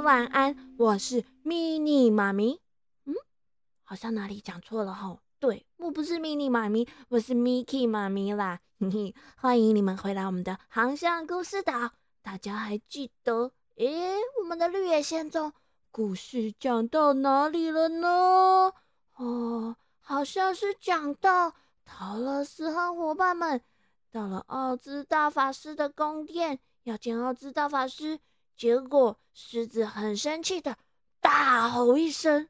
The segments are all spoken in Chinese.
晚安，我是咪妮妈咪。嗯，好像哪里讲错了哈。对，我不是咪妮妈咪，我是 Miki 妈咪啦。嘿嘿，欢迎你们回来我们的航向故事岛。大家还记得？诶，我们的绿野仙踪故事讲到哪里了呢？哦，好像是讲到陶乐斯和伙伴们到了奥兹大法师的宫殿，要见奥兹大法师。结果狮子很生气的大吼一声，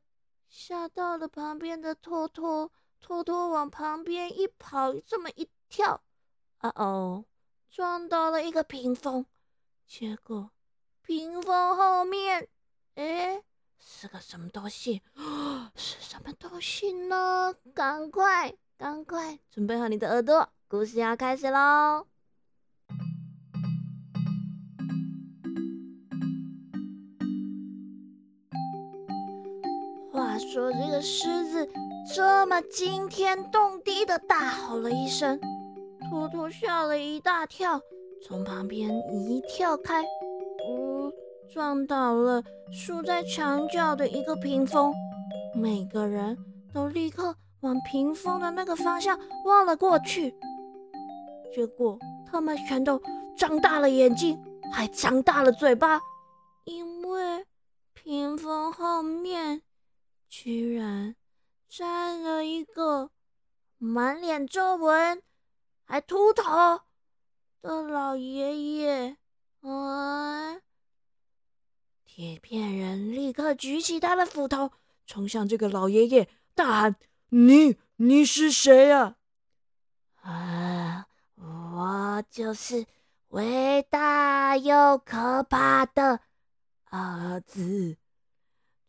吓到了旁边的托托。托托往旁边一跑，这么一跳，啊哦，撞到了一个屏风。结果屏风后面，哎，是个什么东西？是什么东西呢？赶快，赶快准备好你的耳朵，故事要开始喽！话说，这个狮子这么惊天动地的大吼了一声，托托吓了一大跳，从旁边一跳开，呜，撞倒了竖在墙角的一个屏风。每个人都立刻往屏风的那个方向望了过去，结果他们全都张大了眼睛，还张大了嘴巴，因为屏风后面。居然站了一个满脸皱纹、还秃头的老爷爷！啊！铁片人立刻举起他的斧头，冲向这个老爷爷，大喊：“你，你是谁呀？”啊！我就是伟大又可怕的儿子。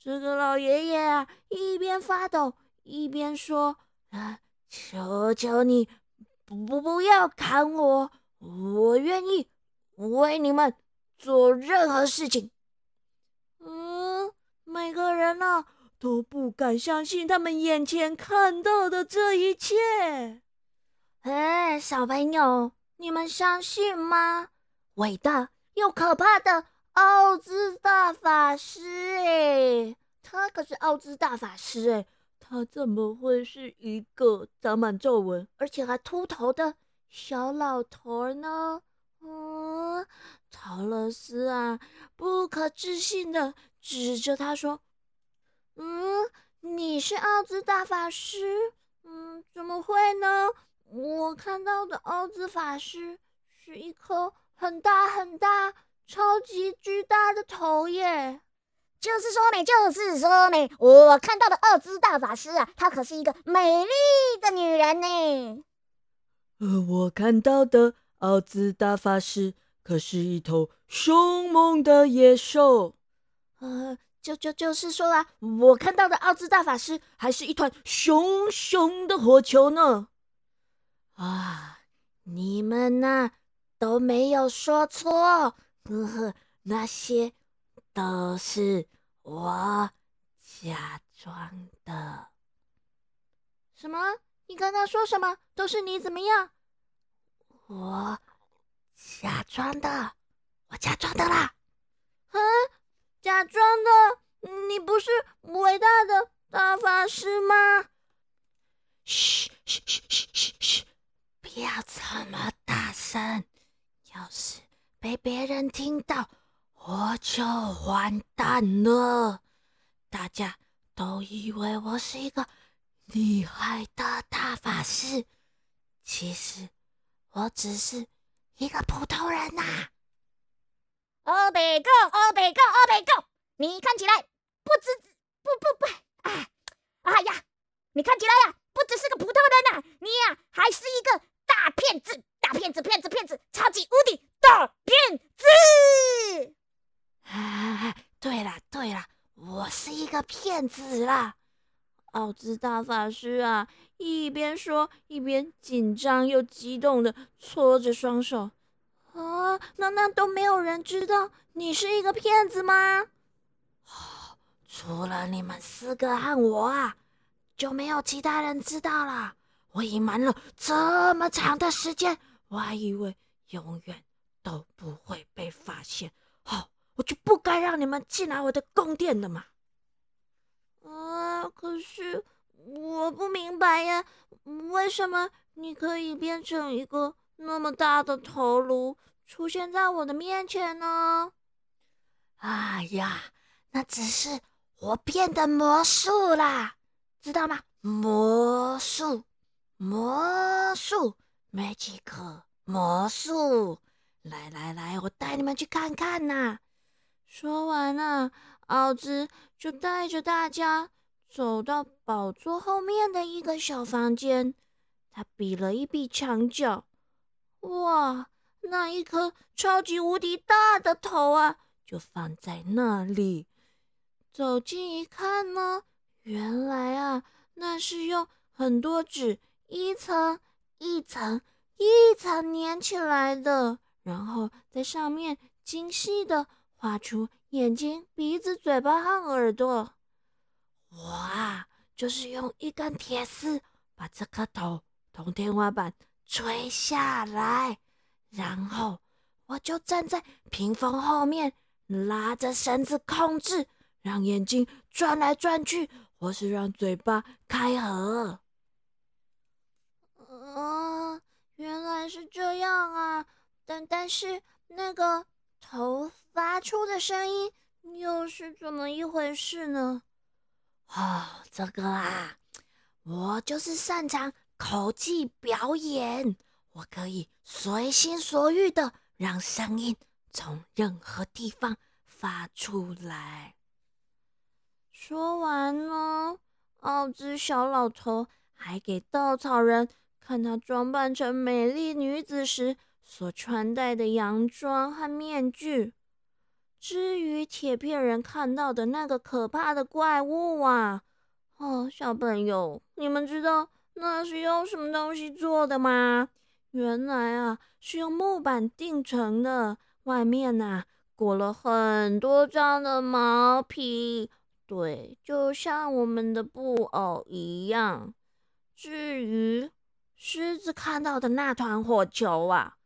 这个老爷爷啊，一边发抖一边说：“啊，求求你，不不要砍我，我愿意为你们做任何事情。”嗯，每个人呢都不敢相信他们眼前看到的这一切。哎，小朋友，你们相信吗？伟大又可怕的。奥兹大法师，哎，他可是奥兹大法师，哎，他怎么会是一个长满皱纹而且还秃头的小老头呢？嗯，陶乐斯啊，不可置信的指着他说：“嗯，你是奥兹大法师？嗯，怎么会呢？我看到的奥兹法师是一颗很大很大。”超级巨大的头耶！就是说呢，就是说呢，我看到的奥兹大法师啊，她可是一个美丽的女人呢。呃，我看到的奥兹大法师可是一头凶猛的野兽。呃，就就就是说啊，我看到的奥兹大法师还是一团熊熊的火球呢。啊，你们呐都没有说错。呵呵，那些都是我假装的。什么？你刚刚说什么？都是你怎么样？我假装的，我假装的啦！啊，假装的？你不是伟大的大法师吗？嘘嘘嘘嘘嘘嘘，不要这么大声！要是……被别人听到，我就完蛋了。大家都以为我是一个厉害的大法师，其实我只是一个普通人呐。哦，北哥，哦，北哥，哦，北哥，你看起来不只不不不，哎，哎呀，你看起来呀，不只是个普通人呐，你呀还是一个大骗子，大骗子，骗子，骗子，超级无敌！大骗子！哎，对了对了，我是一个骗子啦！奥兹大法师啊，一边说一边紧张又激动的搓着双手。啊，难道都没有人知道你是一个骗子吗？哦，除了你们四个和我啊，就没有其他人知道了。我隐瞒了这么长的时间，我还以为永远。都不会被发现，好，我就不该让你们进来我的宫殿的嘛。啊，可是我不明白呀，为什么你可以变成一个那么大的头颅出现在我的面前呢？哎呀，那只是我变的魔术啦，知道吗？魔术，魔术，magic，魔术！来来来，我带你们去看看呐！说完啊，奥兹就带着大家走到宝座后面的一个小房间，他比了一比墙角，哇，那一颗超级无敌大的头啊！就放在那里。走近一看呢，原来啊，那是用很多纸一层一层一层粘起来的，然后在上面精细的画出眼睛、鼻子、嘴巴和耳朵。我啊，就是用一根铁丝把这颗头从天花板垂下来，然后我就站在屏风后面。拉着绳子控制，让眼睛转来转去，或是让嘴巴开合。啊，原来是这样啊！但但是那个头发出的声音又是怎么一回事呢？哦，这个啊，我就是擅长口技表演，我可以随心所欲的让声音。从任何地方发出来。说完呢，奥兹小老头还给稻草人看他装扮成美丽女子时所穿戴的洋装和面具。至于铁片人看到的那个可怕的怪物啊，哦，小朋友，你们知道那是用什么东西做的吗？原来啊，是用木板钉成的。外面呐裹了很多张的毛皮，对，就像我们的布偶一样。至于狮子看到的那团火球啊，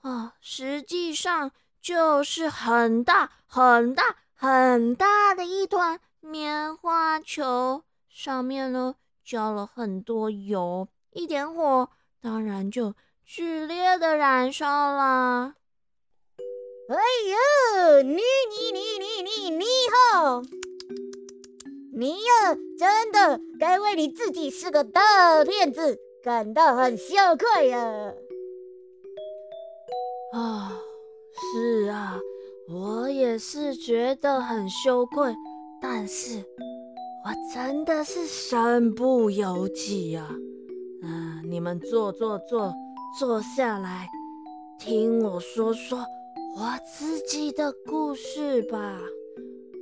啊，实际上就是很大很大很大的一团棉花球，上面呢浇了很多油，一点火，当然就剧烈的燃烧啦。哎呦，你你你你你你好，你呀，真的该为你自己是个大骗子感到很羞愧呀！啊，是啊，我也是觉得很羞愧，但是我真的是身不由己呀。嗯，你们坐坐坐，坐下来，听我说说。我自己的故事吧。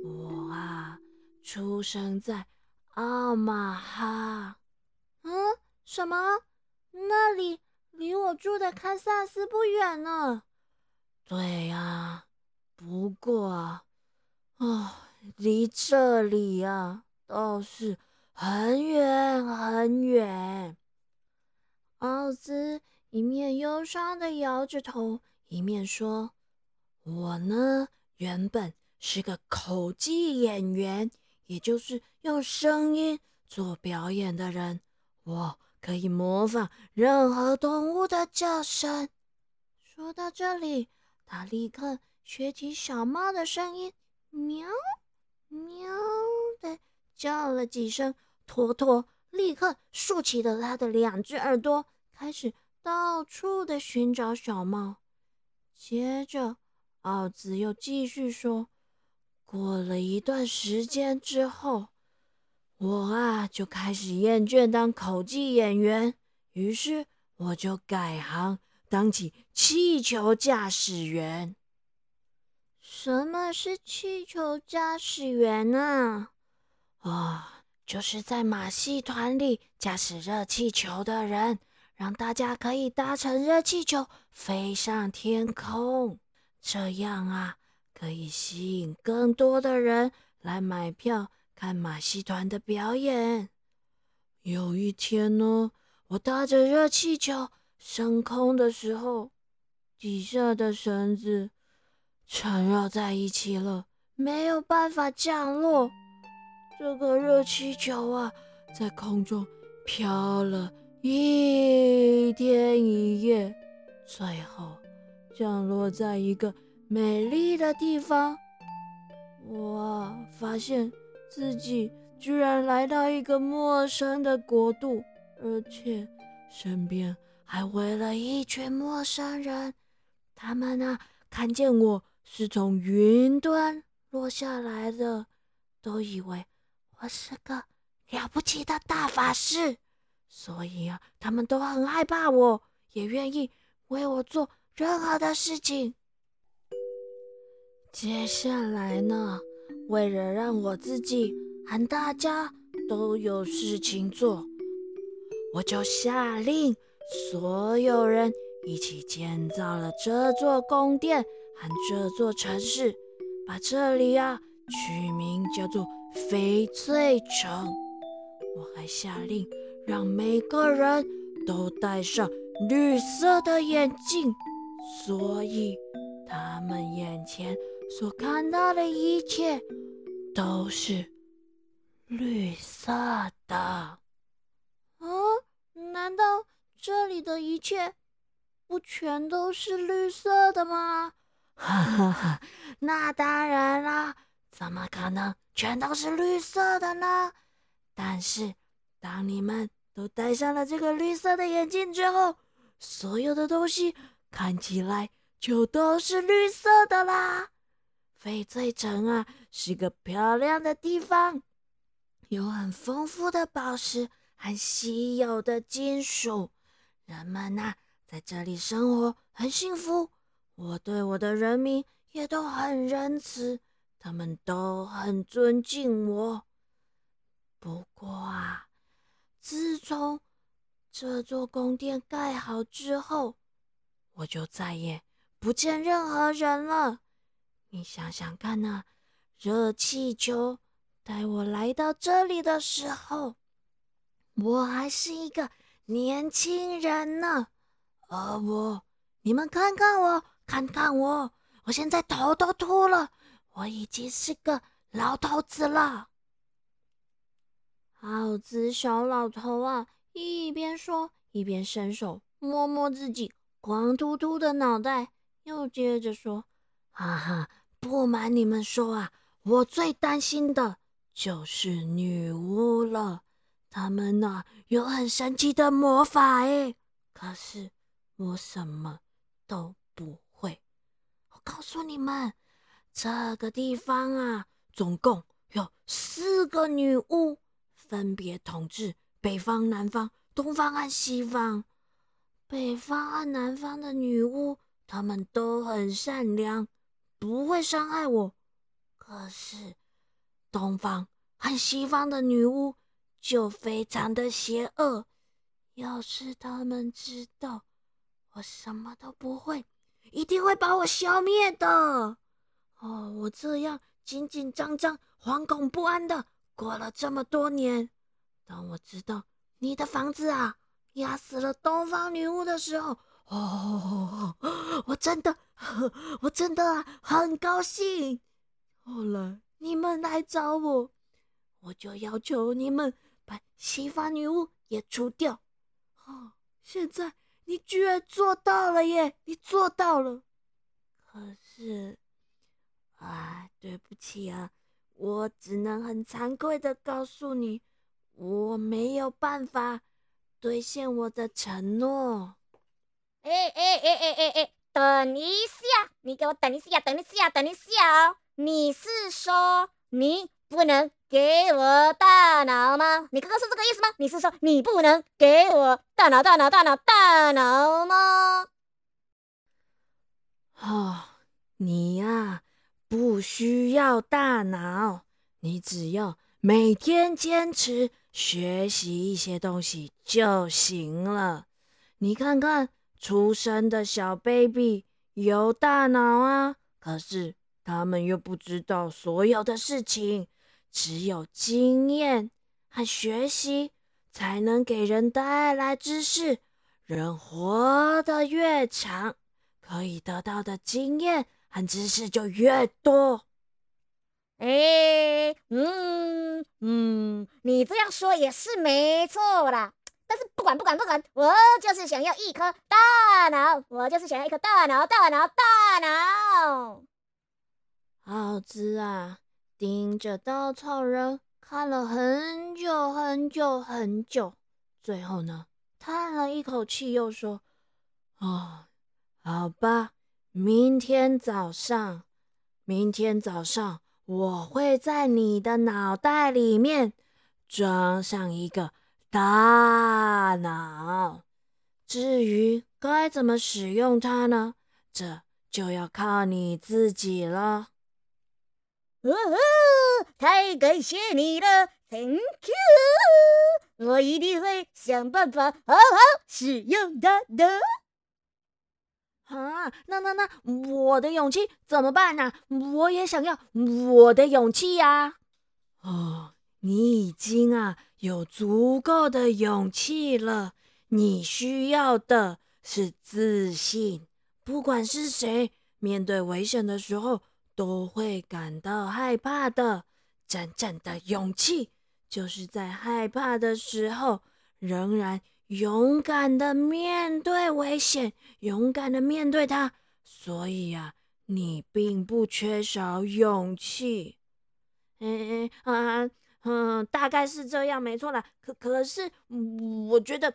我啊，出生在奥马哈。嗯，什么？那里离我住的堪萨斯不远呢。对呀，不过啊，哦，离这里啊倒是很远很远。奥兹一面忧伤的摇着头，一面说。我呢，原本是个口技演员，也就是用声音做表演的人。我可以模仿任何动物的叫声。说到这里，他立刻学起小猫的声音，喵喵的叫了几声。托托立刻竖起了他的两只耳朵，开始到处的寻找小猫。接着。奥兹又继续说：“过了一段时间之后，我啊就开始厌倦当口技演员，于是我就改行当起气球驾驶员。什么是气球驾驶员呢？啊，就是在马戏团里驾驶热气球的人，让大家可以搭乘热气球飞上天空。”这样啊，可以吸引更多的人来买票看马戏团的表演。有一天呢，我搭着热气球升空的时候，底下的绳子缠绕在一起了，没有办法降落。这个热气球啊，在空中飘了一天一夜，最后降落在一个美丽的地方。我发现自己居然来到一个陌生的国度，而且身边还围了一群陌生人。他们啊，看见我是从云端落下来的，都以为。我是个了不起的大法师，所以啊，他们都很害怕我，也愿意为我做任何的事情。接下来呢，为了让我自己和大家都有事情做，我就下令所有人一起建造了这座宫殿和这座城市，把这里啊取名叫做。翡翠城，我还下令让每个人都戴上绿色的眼镜，所以他们眼前所看到的一切都是绿色的。嗯，难道这里的一切不全都是绿色的吗？哈哈哈，那当然啦，怎么可能？全都是绿色的呢，但是当你们都戴上了这个绿色的眼镜之后，所有的东西看起来就都是绿色的啦。翡翠城啊，是个漂亮的地方，有很丰富的宝石和稀有的金属，人们呐在这里生活很幸福。我对我的人民也都很仁慈。他们都很尊敬我。不过啊，自从这座宫殿盖好之后，我就再也不见任何人了。你想想看呐，热气球带我来到这里的时候，我还是一个年轻人呢。而我，你们看看我，看看我，我现在头都秃了。我已经是个老头子了。耗子小老头啊，一边说一边伸手摸摸自己光秃秃的脑袋，又接着说：“哈哈，不瞒你们说啊，我最担心的就是女巫了。他们呐有很神奇的魔法哎，可是我什么都不会。我告诉你们。”这个地方啊，总共有四个女巫，分别统治北方、南方、东方和西方。北方和南方的女巫，她们都很善良，不会伤害我。可是东方和西方的女巫就非常的邪恶。要是他们知道我什么都不会，一定会把我消灭的。哦，我这样紧紧张张、惶恐不安的过了这么多年，当我知道你的房子啊压死了东方女巫的时候，哦，我真的，我真的很高兴。后来你们来找我，我就要求你们把西方女巫也除掉。哦，现在你居然做到了耶！你做到了，可是。啊，对不起啊，我只能很惭愧的告诉你，我没有办法兑现我的承诺。哎哎哎哎哎哎，等一下，你给我等一下，等一下，等一下哦！你是说你不能给我大脑吗？你刚刚是这个意思吗？你是说你不能给我大脑、大脑、大脑、大脑吗？哦，你呀。不需要大脑，你只要每天坚持学习一些东西就行了。你看看出生的小 baby 有大脑啊，可是他们又不知道所有的事情。只有经验和学习才能给人带来知识人活得越长可以得到的经验和知识就越多。诶嗯嗯你这样说也是没错啦。但是不管不管不管我就是想要一颗大脑我就是想要一颗大脑大脑大脑。好吃啊盯着稻草人看了很久很久很久，最后呢，叹了一口气，又说：“哦，好吧，明天早上，明天早上我会在你的脑袋里面装上一个大脑。至于该怎么使用它呢？这就要靠你自己了。”哦，太感谢你了，Thank you！我一定会想办法好好使用它的。啊，那那那，我的勇气怎么办呢？我也想要我的勇气呀！哦，你已经啊有足够的勇气了，你需要的是自信。不管是谁，面对危险的时候。都会感到害怕的。真正的勇气，就是在害怕的时候，仍然勇敢的面对危险，勇敢的面对它。所以呀，你并不缺少勇气。嗯啊嗯，大概是这样，没错啦。可可是，我觉得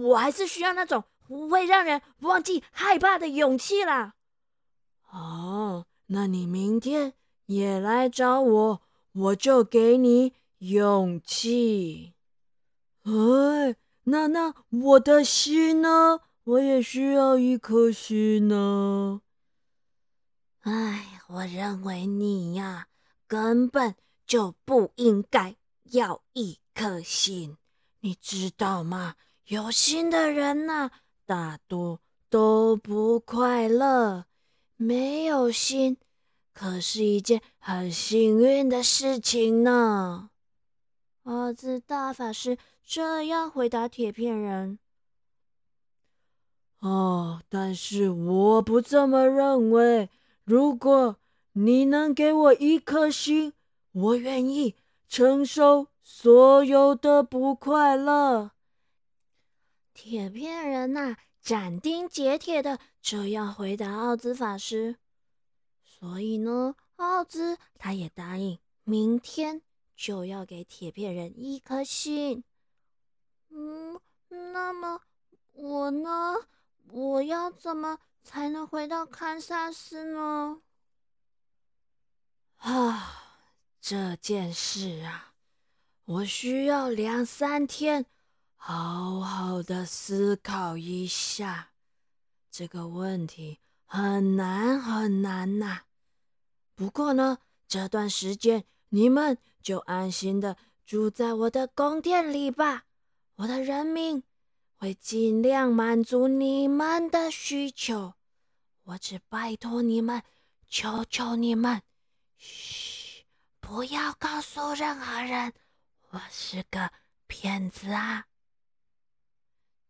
我还是需要那种不会让人忘记害怕的勇气啦。哦。那你明天也来找我，我就给你勇气。哎，那那我的心呢？我也需要一颗心呢。哎，我认为你呀，根本就不应该要一颗心，你知道吗？有心的人呐，大多都不快乐。没有心，可是一件很幸运的事情呢。奥兹大法师这样回答铁片人。哦，但是我不这么认为。如果你能给我一颗心，我愿意承受所有的不快乐。铁片人呐！斩钉截铁的这样回答奥兹法师，所以呢，奥兹他也答应明天就要给铁片人一颗心。嗯，那么我呢？我要怎么才能回到堪萨斯呢？啊，这件事啊，我需要两三天。好好的思考一下，这个问题很难很难呐。不过呢，这段时间你们就安心的住在我的宫殿里吧。我的人民会尽量满足你们的需求。我只拜托你们，求求你们，嘘，不要告诉任何人，我是个骗子啊。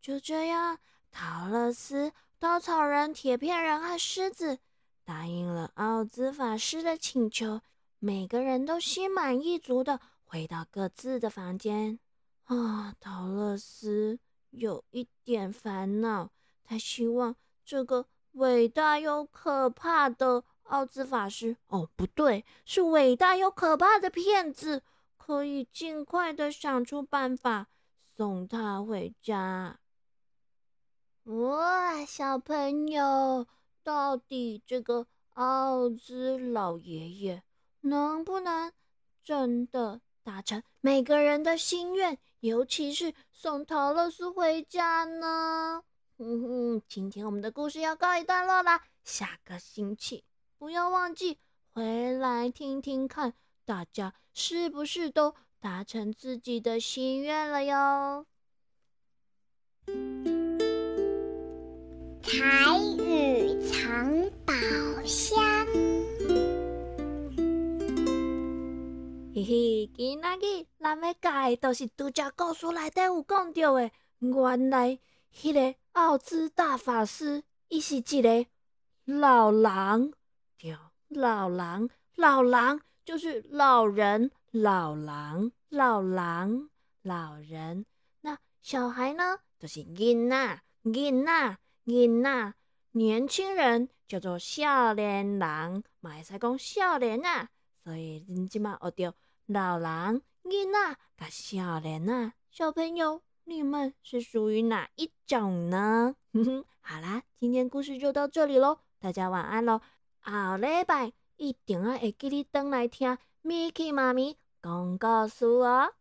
就这样，陶乐斯、稻草人、铁片人和狮子答应了奥兹法师的请求，每个人都心满意足的回到各自的房间。啊，陶乐斯有一点烦恼，他希望这个伟大又可怕的奥兹法师——哦，不对，是伟大又可怕的骗子——可以尽快的想出办法送他回家。哇，小朋友，到底这个奥兹老爷爷能不能真的达成每个人的心愿，尤其是送陶乐斯回家呢？哼哼，今天我们的故事要告一段落啦，下个星期不要忘记回来听听看，大家是不是都达成自己的心愿了哟？彩雨藏宝箱，嘿嘿，今仔日咱要讲的，都是拄则故事内底有讲到的。原来，迄个奥兹大法师，伊是一个老人，对，老人，老人就是老人、老狼、老狼、老人。那小孩呢，就是囡仔、囡仔、囡仔。年轻人叫做少年人，嘛会使讲少年啊。所以恁即马学着老人、囡仔、甲少年啊。小朋友，你们是属于哪一种呢？哼哼，好啦，今天故事就到这里喽，大家晚安喽。后礼拜一定要会记得登来听 Miki 妈咪讲故事哦。